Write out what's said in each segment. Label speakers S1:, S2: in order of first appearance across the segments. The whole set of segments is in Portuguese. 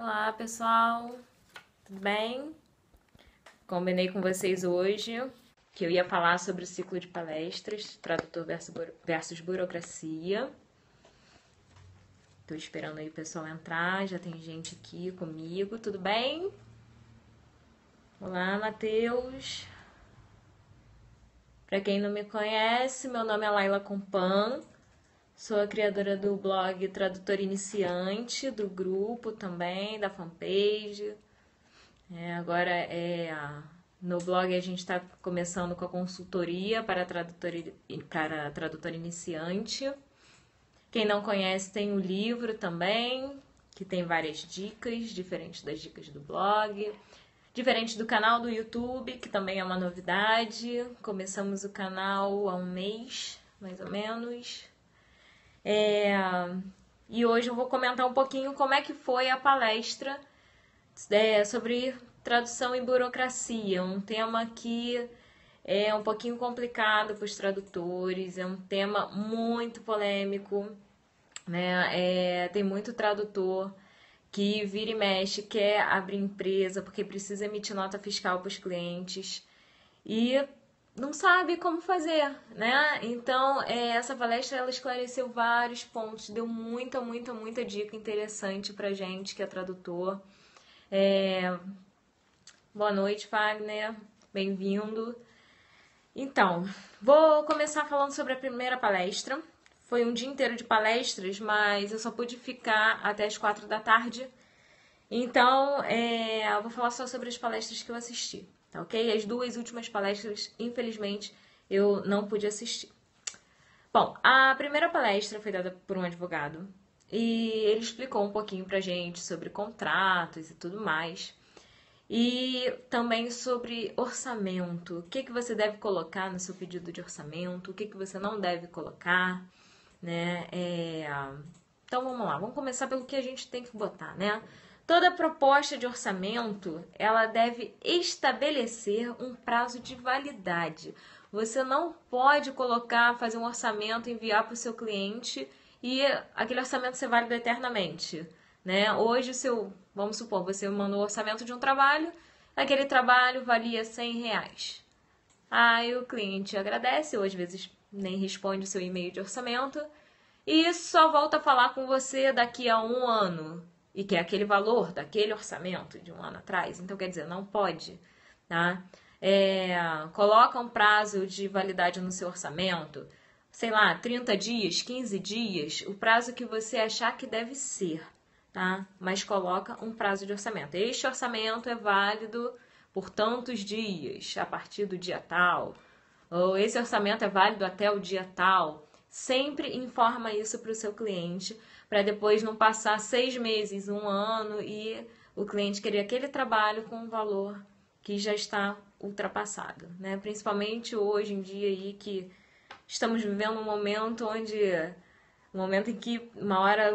S1: Olá, pessoal. Tudo bem? Combinei com vocês hoje que eu ia falar sobre o ciclo de palestras, tradutor versus burocracia. Tô esperando aí o pessoal entrar, já tem gente aqui comigo, tudo bem? Olá, Matheus. Para quem não me conhece, meu nome é Laila Compan. Sou a criadora do blog Tradutor Iniciante, do grupo também, da fanpage. É, agora é no blog a gente está começando com a consultoria para tradutor, para tradutor iniciante. Quem não conhece tem o livro também, que tem várias dicas, diferentes das dicas do blog. Diferente do canal do YouTube, que também é uma novidade. Começamos o canal há um mês, mais ou menos. É, e hoje eu vou comentar um pouquinho como é que foi a palestra é, sobre tradução e burocracia, um tema que é um pouquinho complicado para os tradutores, é um tema muito polêmico, né? É, tem muito tradutor que vira e mexe, quer abrir empresa porque precisa emitir nota fiscal para os clientes e não sabe como fazer, né? Então, é, essa palestra ela esclareceu vários pontos, deu muita, muita, muita dica interessante pra gente que é tradutor. É... Boa noite, Wagner, bem-vindo. Então, vou começar falando sobre a primeira palestra. Foi um dia inteiro de palestras, mas eu só pude ficar até as quatro da tarde. Então, é, eu vou falar só sobre as palestras que eu assisti tá ok? As duas últimas palestras, infelizmente, eu não pude assistir. Bom, a primeira palestra foi dada por um advogado e ele explicou um pouquinho pra gente sobre contratos e tudo mais. E também sobre orçamento. O que, que você deve colocar no seu pedido de orçamento, o que, que você não deve colocar, né? É... Então vamos lá, vamos começar pelo que a gente tem que botar, né? Toda proposta de orçamento, ela deve estabelecer um prazo de validade. Você não pode colocar, fazer um orçamento, enviar para o seu cliente e aquele orçamento ser válido eternamente. Né? Hoje, seu, vamos supor, você mandou o orçamento de um trabalho, aquele trabalho valia 100 reais. Aí o cliente agradece, ou às vezes nem responde o seu e-mail de orçamento, e só volta a falar com você daqui a um ano e que é aquele valor daquele orçamento de um ano atrás. Então, quer dizer, não pode, tá? É, coloca um prazo de validade no seu orçamento, sei lá, 30 dias, 15 dias, o prazo que você achar que deve ser, tá? Mas coloca um prazo de orçamento. Este orçamento é válido por tantos dias, a partir do dia tal, ou esse orçamento é válido até o dia tal. Sempre informa isso para o seu cliente para depois não passar seis meses, um ano e o cliente querer aquele trabalho com um valor que já está ultrapassado, né? Principalmente hoje em dia aí que estamos vivendo um momento onde um momento em que uma hora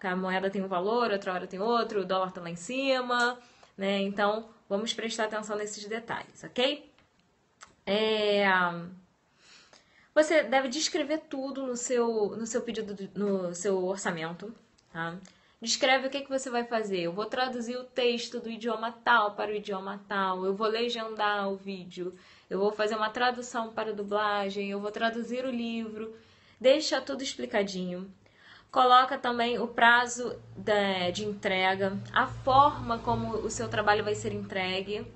S1: a moeda tem um valor, outra hora tem outro, o dólar está lá em cima, né? Então vamos prestar atenção nesses detalhes, ok? É... Você deve descrever tudo no seu, no seu pedido, no seu orçamento, tá? Descreve o que, que você vai fazer. Eu vou traduzir o texto do idioma tal para o idioma tal. Eu vou legendar o vídeo. Eu vou fazer uma tradução para dublagem. Eu vou traduzir o livro. Deixa tudo explicadinho. Coloca também o prazo de, entrega, a forma como o seu trabalho vai ser entregue.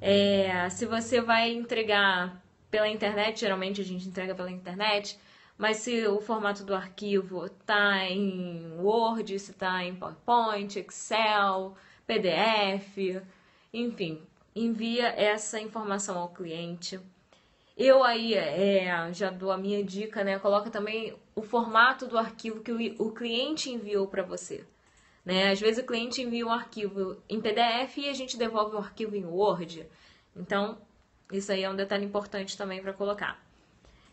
S1: É, se você vai entregar pela internet, geralmente a gente entrega pela internet, mas se o formato do arquivo está em Word, se está em PowerPoint, Excel, PDF, enfim, envia essa informação ao cliente. Eu aí é, já dou a minha dica, né? Coloca também o formato do arquivo que o, cliente enviou para você. Né? Às vezes o cliente envia um arquivo em PDF e a gente devolve o arquivo em Word. Então, isso aí é um detalhe importante também para colocar.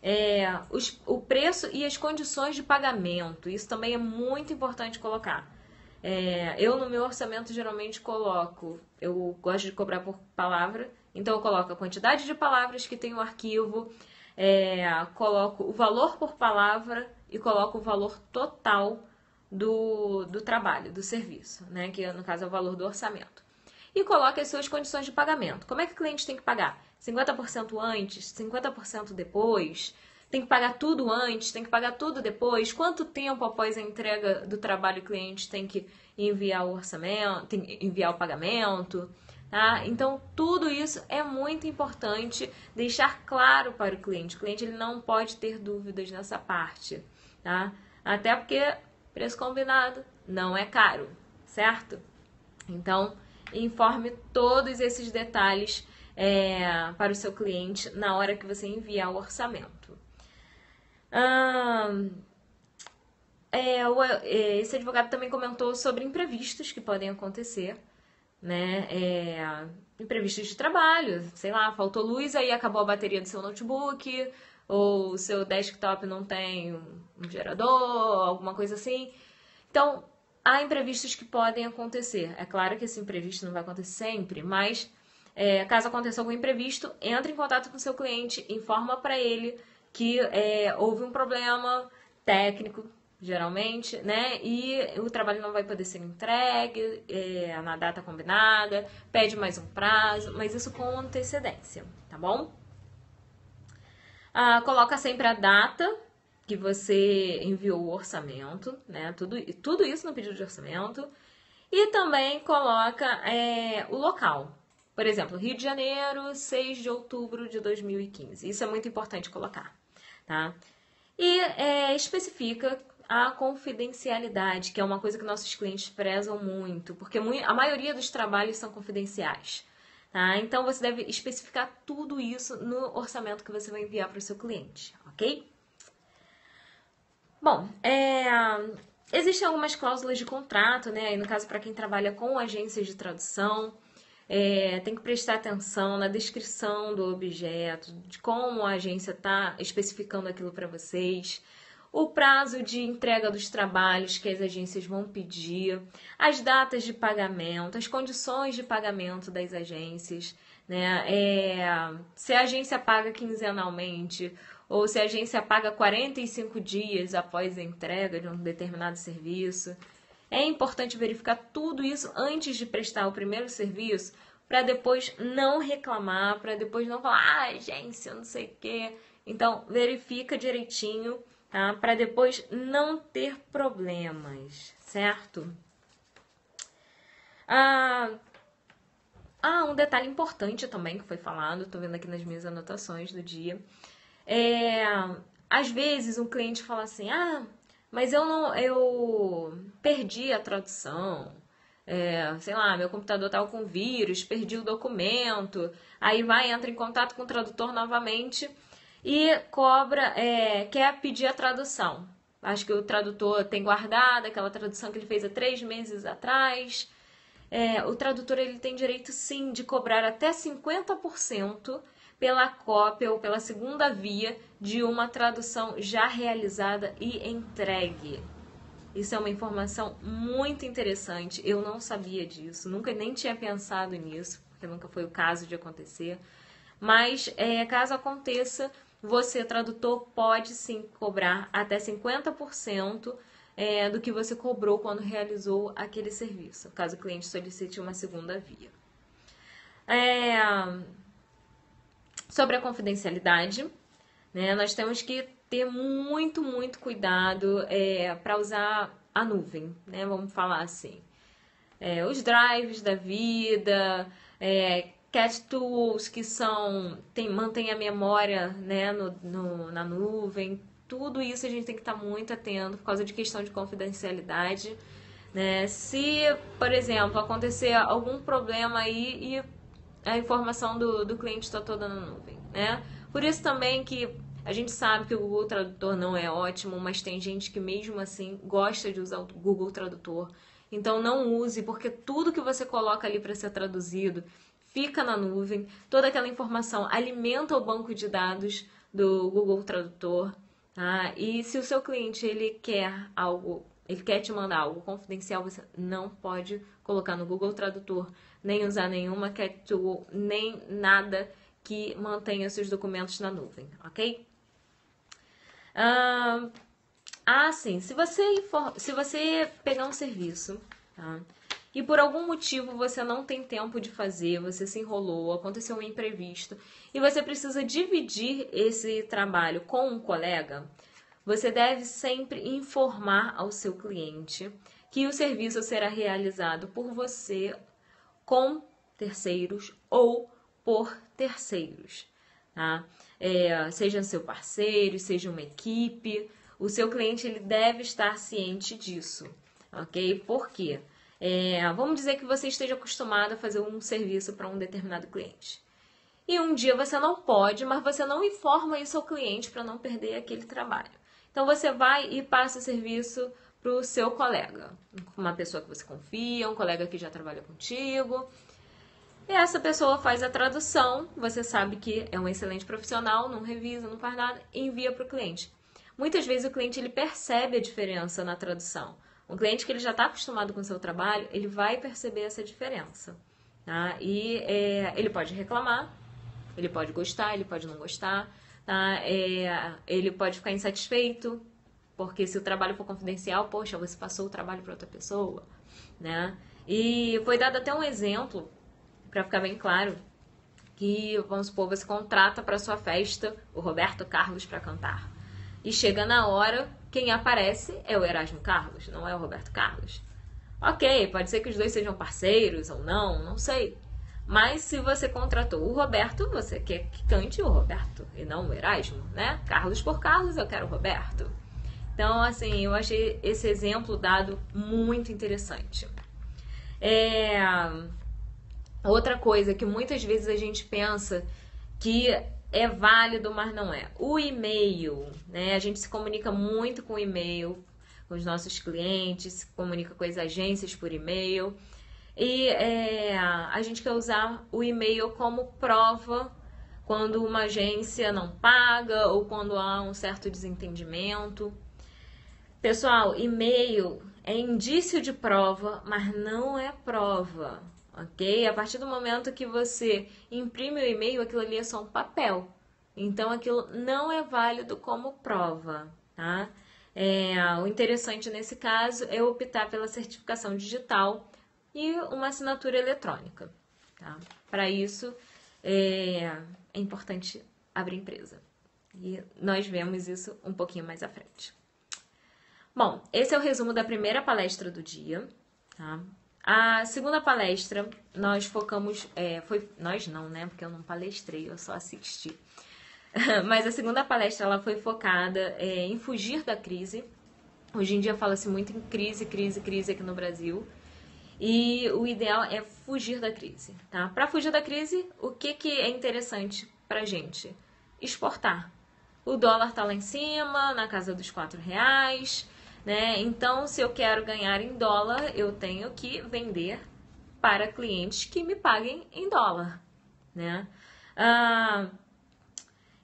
S1: É, os, o preço e as condições de pagamento, isso também é muito importante colocar. É, eu no meu orçamento geralmente coloco, eu gosto de cobrar por palavra, então eu coloco a quantidade de palavras que tem o arquivo, é, coloco o valor por palavra e coloco o valor total do, do trabalho, do serviço, né? Que no caso é o valor do orçamento. E coloque as suas condições de pagamento. Como é que o cliente tem que pagar? 50% antes, 50% depois? Tem que pagar tudo antes, tem que pagar tudo depois? Quanto tempo após a entrega do trabalho o cliente tem que enviar o orçamento, tem que enviar o pagamento? Tá? Então, tudo isso é muito importante deixar claro para o cliente. O cliente ele não pode ter dúvidas nessa parte. Tá? Até porque preço combinado não é caro, certo? Então, informe todos esses detalhes é, para o seu cliente na hora que você enviar o orçamento. é, o, é, esse advogado também comentou sobre imprevistos que podem acontecer né? É, imprevistos de trabalho, sei lá, faltou luz, aí acabou a bateria do seu notebook, ou o seu desktop não tem um gerador, alguma coisa assim. Então, há imprevistos que podem acontecer. É claro que esse imprevisto não vai acontecer sempre, mas é, caso aconteça algum imprevisto, entre em contato com o seu cliente, informa para ele que é, houve um problema técnico, geralmente, né? E o trabalho não vai poder ser entregue é, na data combinada, pede mais um prazo, mas isso com antecedência, tá bom? Ah, coloca sempre a data que você enviou o orçamento, né? Tudo, tudo isso no pedido de orçamento. E também coloca é, o local. Por exemplo, Rio de Janeiro, 6 de outubro de 2015. Isso é muito importante colocar, tá? E é, especifica a confidencialidade, que é uma coisa que nossos clientes prezam muito, porque a maioria dos trabalhos são confidenciais. Tá? Então você deve especificar tudo isso no orçamento que você vai enviar para o seu cliente, ok? Bom, é, existem algumas cláusulas de contrato, né? E no caso, para quem trabalha com agências de tradução, é, tem que prestar atenção na descrição do objeto, de como a agência está especificando aquilo para vocês o prazo de entrega dos trabalhos que as agências vão pedir, as datas de pagamento, as condições de pagamento das agências, né? É, se a agência paga quinzenalmente ou se a agência paga 45 dias após a entrega de um determinado serviço. É importante verificar tudo isso antes de prestar o primeiro serviço, para depois não reclamar, para depois não falar, ah, agência, não sei o quê. Então, verifica direitinho tá? Para depois não ter problemas, certo? Ah, ah, um detalhe importante também que foi falado, tô vendo aqui nas minhas anotações do dia. É, às vezes um cliente fala assim: "Ah, mas eu não eu perdi a tradução". É, sei lá, meu computador estava com vírus, perdi o documento. Aí vai, entra em contato com o tradutor novamente e cobra, é, quer pedir a tradução. Acho que o tradutor tem guardado aquela tradução que ele fez há três meses atrás. É, o tradutor ele tem direito sim de cobrar até 50% pela cópia ou pela segunda via de uma tradução já realizada e entregue. Isso é uma informação muito interessante. Eu não sabia disso, nunca nem tinha pensado nisso, porque nunca foi o caso de acontecer. Mas é, caso aconteça, você, tradutor, pode sim cobrar até 50% é, do que você cobrou quando realizou aquele serviço, caso o cliente solicite uma segunda via. É, sobre a confidencialidade, né, nós temos que ter muito, muito cuidado é, para usar a nuvem, né, vamos falar assim. É, os drives da vida, é, cat tools que são tem mantém a memória né no, no, na nuvem. Tudo isso a gente tem que estar muito atento por causa de questão de confidencialidade né? Se por exemplo acontecer algum problema aí e a informação do, do cliente está toda na nuvem né por isso também que a gente sabe que o Google Tradutor não é ótimo, mas tem gente que mesmo assim gosta de usar o Google Tradutor. Então não use, porque tudo que você coloca ali para ser traduzido, fica na nuvem, toda aquela informação alimenta o banco de dados do Google Tradutor. Tá? E se o seu cliente ele quer algo, ele quer te mandar algo confidencial, você não pode colocar no Google Tradutor, nem usar nenhuma cat tool, nem nada que mantenha seus documentos na nuvem, ok? Uh, Ah, sim. Se você, se você pegar um serviço, tá? E por algum motivo você não tem tempo de fazer, você se enrolou, aconteceu um imprevisto e você precisa dividir esse trabalho com um colega, você deve sempre informar ao seu cliente que o serviço será realizado por você com terceiros ou por terceiros, tá? É, seja seu parceiro, seja uma equipe, o seu cliente ele deve estar ciente disso, ok? Por quê? É, vamos dizer que você esteja acostumado a fazer um serviço para um determinado cliente. E um dia você não pode, mas você não informa isso ao cliente para não perder aquele trabalho. Então você vai e passa o serviço para o seu colega, uma pessoa que você confia, um colega que já trabalha contigo. E essa pessoa faz a tradução, você sabe que é um excelente profissional, não revisa, não faz nada, e envia para o cliente. Muitas vezes o cliente ele percebe a diferença na tradução. Um cliente que ele já está acostumado com o seu trabalho, ele vai perceber essa diferença. Tá? E é, ele pode reclamar, ele pode gostar, ele pode não gostar, tá? É, ele pode ficar insatisfeito, porque se o trabalho for confidencial, poxa, você passou o trabalho para outra pessoa, né? E foi dado até um exemplo, para ficar bem claro, que, vamos supor, você contrata para sua festa o Roberto Carlos para cantar. E chega na hora, quem aparece é o Erasmo Carlos, não é o Roberto Carlos. Ok, pode ser que os dois sejam parceiros ou não, não sei. Mas se você contratou o Roberto, você quer que cante o Roberto e não o Erasmo, né? Carlos por Carlos, eu quero o Roberto. Então, assim, eu achei esse exemplo dado muito interessante. É... Outra coisa que muitas vezes a gente pensa que é válido, mas não é. O e-mail, né? A gente se comunica muito com e-mail, com os nossos clientes, se comunica com as agências por e-mail. E é, a gente quer usar o e-mail como prova quando uma agência não paga ou quando há um certo desentendimento. Pessoal, e-mail é indício de prova, mas não é prova ok? A partir do momento que você imprime o e-mail, aquilo ali é só um papel. Então, aquilo não é válido como prova, tá? É, o interessante nesse caso é optar pela certificação digital e uma assinatura eletrônica, tá? Para isso, é, é importante abrir empresa. E nós vemos isso um pouquinho mais à frente. Bom, esse é o resumo da primeira palestra do dia, tá? A segunda palestra, nós focamos. É, foi, nós não, né? Porque eu não palestrei, eu só assisti. Mas a segunda palestra ela foi focada é, em fugir da crise. Hoje em dia fala-se muito em crise, crise, crise aqui no Brasil. E o ideal é fugir da crise, tá? Para fugir da crise, o que, que é interessante para gente? Exportar. O dólar tá lá em cima, na casa dos quatro reais né? Então, se eu quero ganhar em dólar, eu tenho que vender para clientes que me paguem em dólar, né? Ah,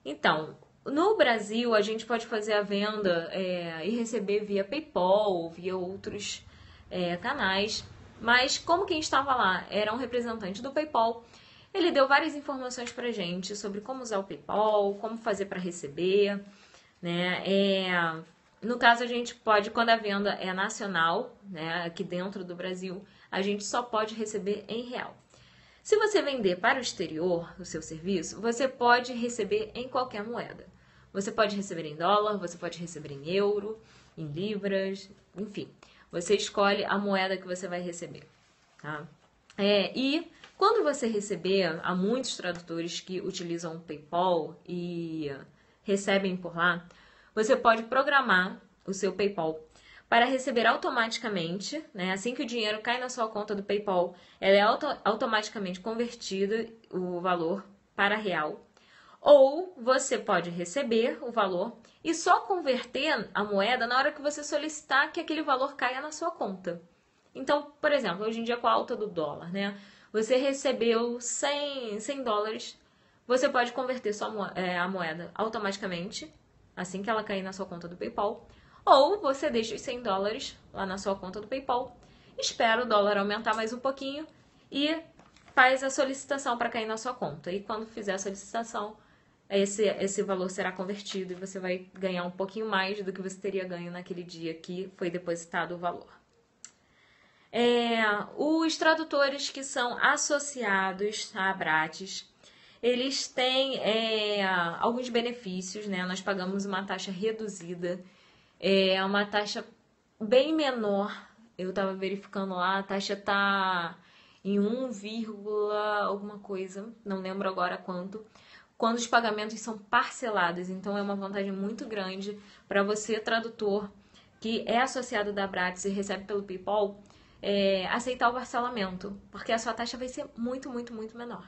S1: então, no Brasil, a gente pode fazer a venda é, e receber via PayPal via outros é, canais, mas como quem estava lá era um representante do PayPal, ele deu várias informações para gente sobre como usar o PayPal, como fazer para receber, né? É, no caso, a gente pode, quando a venda é nacional, né, aqui dentro do Brasil, a gente só pode receber em real. Se você vender para o exterior o seu serviço, você pode receber em qualquer moeda. Você pode receber em dólar, você pode receber em euro, em libras, enfim. Você escolhe a moeda que você vai receber. Tá? É, e quando você receber, há muitos tradutores que utilizam o PayPal e recebem por lá, você pode programar o seu PayPal para receber automaticamente, né? Assim que o dinheiro cai na sua conta do PayPal, ela é auto automaticamente convertida o valor para real. Ou você pode receber o valor e só converter a moeda na hora que você solicitar que aquele valor caia na sua conta. Então, por exemplo, hoje em dia com a alta do dólar, né? Você recebeu 100, 100 dólares, você pode converter sua, é, a moeda automaticamente assim que ela cair na sua conta do PayPal, ou você deixa os 100 dólares lá na sua conta do PayPal, espera o dólar aumentar mais um pouquinho e faz a solicitação para cair na sua conta. E quando fizer a solicitação, esse, esse valor será convertido e você vai ganhar um pouquinho mais do que você teria ganho naquele dia que foi depositado o valor. É, os tradutores que são associados à Abrates, eles têm é, alguns benefícios, né? Nós pagamos uma taxa reduzida, é uma taxa bem menor. Eu estava verificando lá, a taxa tá em 1, alguma coisa, não lembro agora quanto quando os pagamentos são parcelados. Então é uma vantagem muito grande para você, tradutor, que é associado da Bratis e recebe pelo PayPal, é, aceitar o parcelamento, porque a sua taxa vai ser muito, muito, muito menor,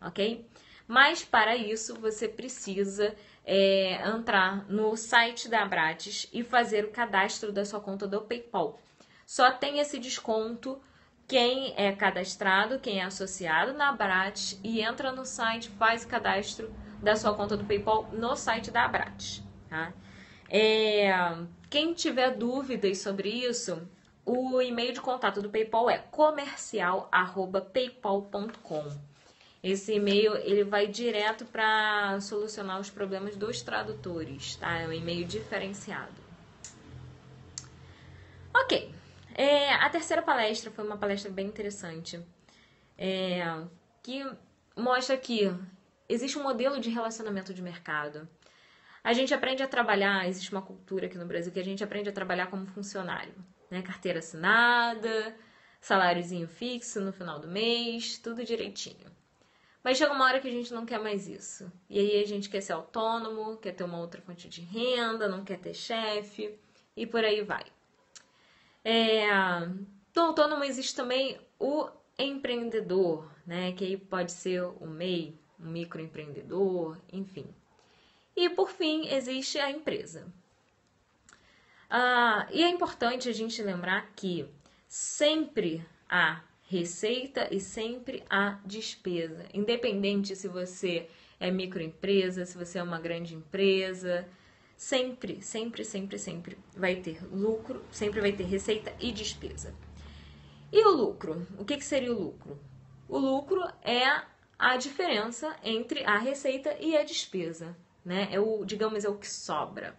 S1: ok? Mas para isso você precisa é, entrar no site da Abrates e fazer o cadastro da sua conta do PayPal. Só tem esse desconto quem é cadastrado, quem é associado na Abrates e entra no site, faz o cadastro da sua conta do PayPal no site da Abrates. Tá? É, quem tiver dúvidas sobre isso, o e-mail de contato do PayPal é comercial@paypal.com. Esse e-mail ele vai direto para solucionar os problemas dos tradutores, tá? É um e-mail diferenciado. Ok. É, a terceira palestra foi uma palestra bem interessante, é, que mostra que existe um modelo de relacionamento de mercado. A gente aprende a trabalhar, existe uma cultura aqui no Brasil que a gente aprende a trabalhar como funcionário, né? Carteira assinada, saláriozinho fixo no final do mês, tudo direitinho. Mas chega uma hora que a gente não quer mais isso. E aí a gente quer ser autônomo, quer ter uma outra fonte de renda, não quer ter chefe e por aí vai. É, do autônomo existe também o empreendedor, né? Que aí pode ser o MEI, um microempreendedor, enfim. E por fim, existe a empresa. Ah, e é importante a gente lembrar que sempre há receita e sempre há despesa, independente se você é microempresa, se você é uma grande empresa, sempre, sempre, sempre, sempre vai ter lucro, sempre vai ter receita e despesa. E o lucro? O que, que seria o lucro? O lucro é a diferença entre a receita e a despesa, né? É o, digamos, é o que sobra.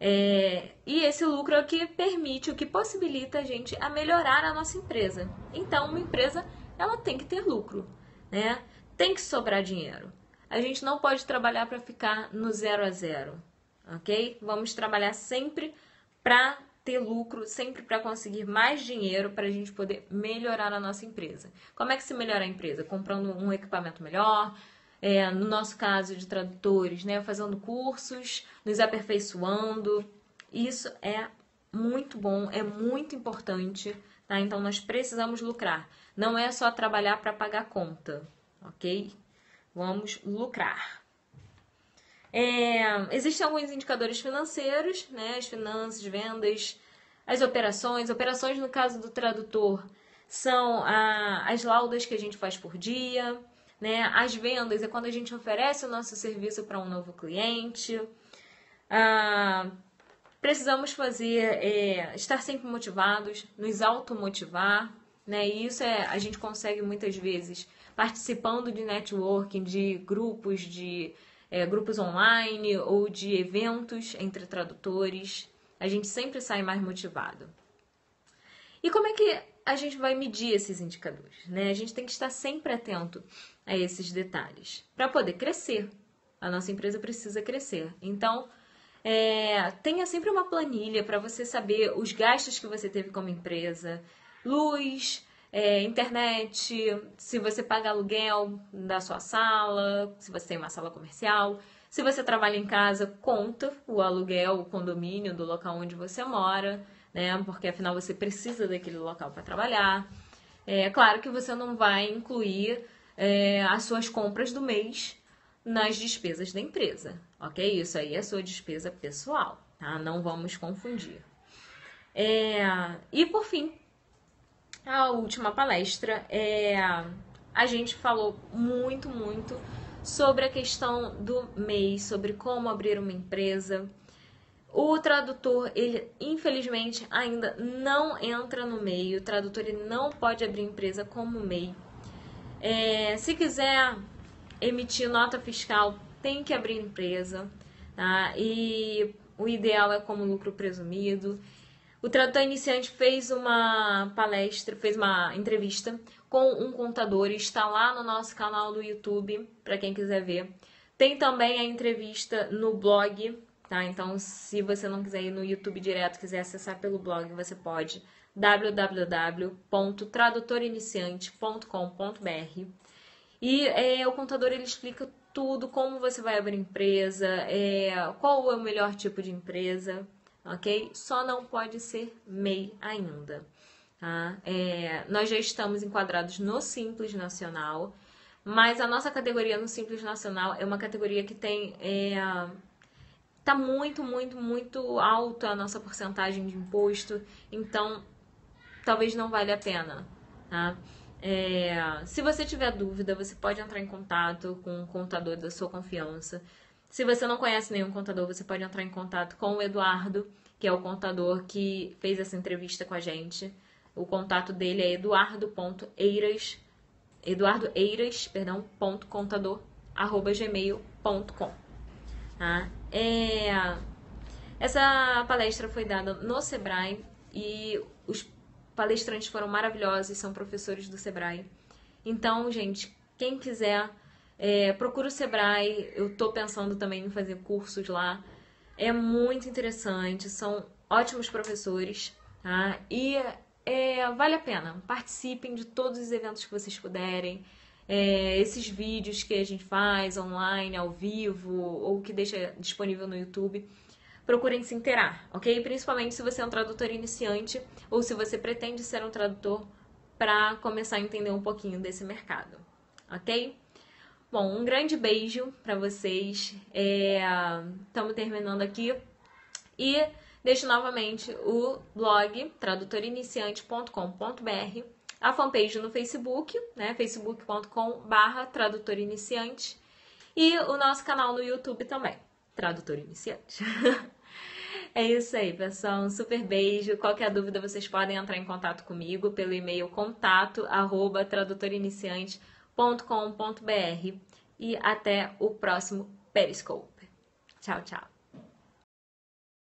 S1: É, e esse lucro é o que permite, o que possibilita a gente a melhorar a nossa empresa. Então, uma empresa, ela tem que ter lucro, né? Tem que sobrar dinheiro. A gente não pode trabalhar para ficar no zero a zero ok? Vamos trabalhar sempre para ter lucro, sempre para conseguir mais dinheiro para a gente poder melhorar a nossa empresa. Como é que se melhora a empresa? Comprando um equipamento melhor, é, no nosso caso de tradutores, né? Fazendo cursos, nos aperfeiçoando. Isso é muito bom, é muito importante, tá? Então nós precisamos lucrar. Não é só trabalhar para pagar conta, ok? Vamos lucrar. É, existem alguns indicadores financeiros, né? As finanças, vendas, as operações. Operações, no caso do tradutor, são a, as laudas que a gente faz por dia, né? As vendas é quando a gente oferece o nosso serviço para um novo cliente. Ah, precisamos fazer, é, estar sempre motivados, nos automotivar, né? E isso é, a gente consegue muitas vezes participando de networking, de grupos, de é, grupos online ou de eventos entre tradutores. A gente sempre sai mais motivado. E como é que a gente vai medir esses indicadores? Né? A gente tem que estar sempre atento a esses detalhes para poder crescer. A nossa empresa precisa crescer. Então, é, tenha sempre uma planilha para você saber os gastos que você teve como empresa, luz, é, internet, se você paga aluguel da sua sala, se você tem uma sala comercial. Se você trabalha em casa, conta o aluguel, o condomínio do local onde você mora, né? Porque afinal você precisa daquele local para trabalhar. É claro que você não vai incluir é, as suas compras do mês nas despesas da empresa, ok? Isso aí é sua despesa pessoal, tá? Não vamos confundir. É, e por fim, a última palestra, é, a gente falou muito, muito sobre a questão do MEI, sobre como abrir uma empresa. O tradutor, ele infelizmente ainda não entra no MEI, o tradutor ele não pode abrir empresa como MEI. É, se quiser emitir nota fiscal tem que abrir empresa, tá? E o ideal é como lucro presumido. O tradutor iniciante fez uma palestra, fez uma entrevista com um contador, está lá no nosso canal do YouTube, para quem quiser ver. Tem também a entrevista no blog, tá? Então, se você não quiser ir no YouTube direto, quiser acessar pelo blog, você pode www.tradutoriniciante.com.br. E é, o contador ele explica tudo, como você vai abrir empresa, é, qual é o melhor tipo de empresa, ok? Só não pode ser MEI ainda. Tá? É, nós já estamos enquadrados no Simples Nacional, mas a nossa categoria no Simples Nacional é uma categoria que tem. É, tá muito, muito, muito alta a nossa porcentagem de imposto, então talvez não valha a pena. Tá? É, se você tiver dúvida, você pode entrar em contato com um contador da sua confiança. Se você não conhece nenhum contador, você pode entrar em contato com o Eduardo, que é o contador que fez essa entrevista com a gente. O contato dele é eduardo.eiras, eduardoeiras, perdão, ponto contador, arroba gmail.com. Tá? É, essa palestra foi dada no Sebrae e os palestrantes foram maravilhosos, são professores do Sebrae. Então, gente, quem quiser, é, procura o Sebrae. Eu tô pensando também em fazer cursos lá. É muito interessante, são ótimos professores, tá? E é, vale a pena. Participem de todos os eventos que vocês puderem. É, esses vídeos que a gente faz online, ao vivo, ou que deixa disponível no YouTube procurem se inteirar, ok? Principalmente se você é um tradutor iniciante ou se você pretende ser um tradutor para começar a entender um pouquinho desse mercado, ok? Bom, um grande beijo para vocês. Estamos é, terminando aqui e deixo novamente o blog tradutoriniciante.com.br, a fanpage no Facebook, né, facebook.com/barra tradutoriniciante e o nosso canal no YouTube também tradutor iniciante. é isso aí, pessoal. Um super beijo. Qualquer dúvida, vocês podem entrar em contato comigo pelo e-mail contato e até o próximo Periscope. Tchau, tchau.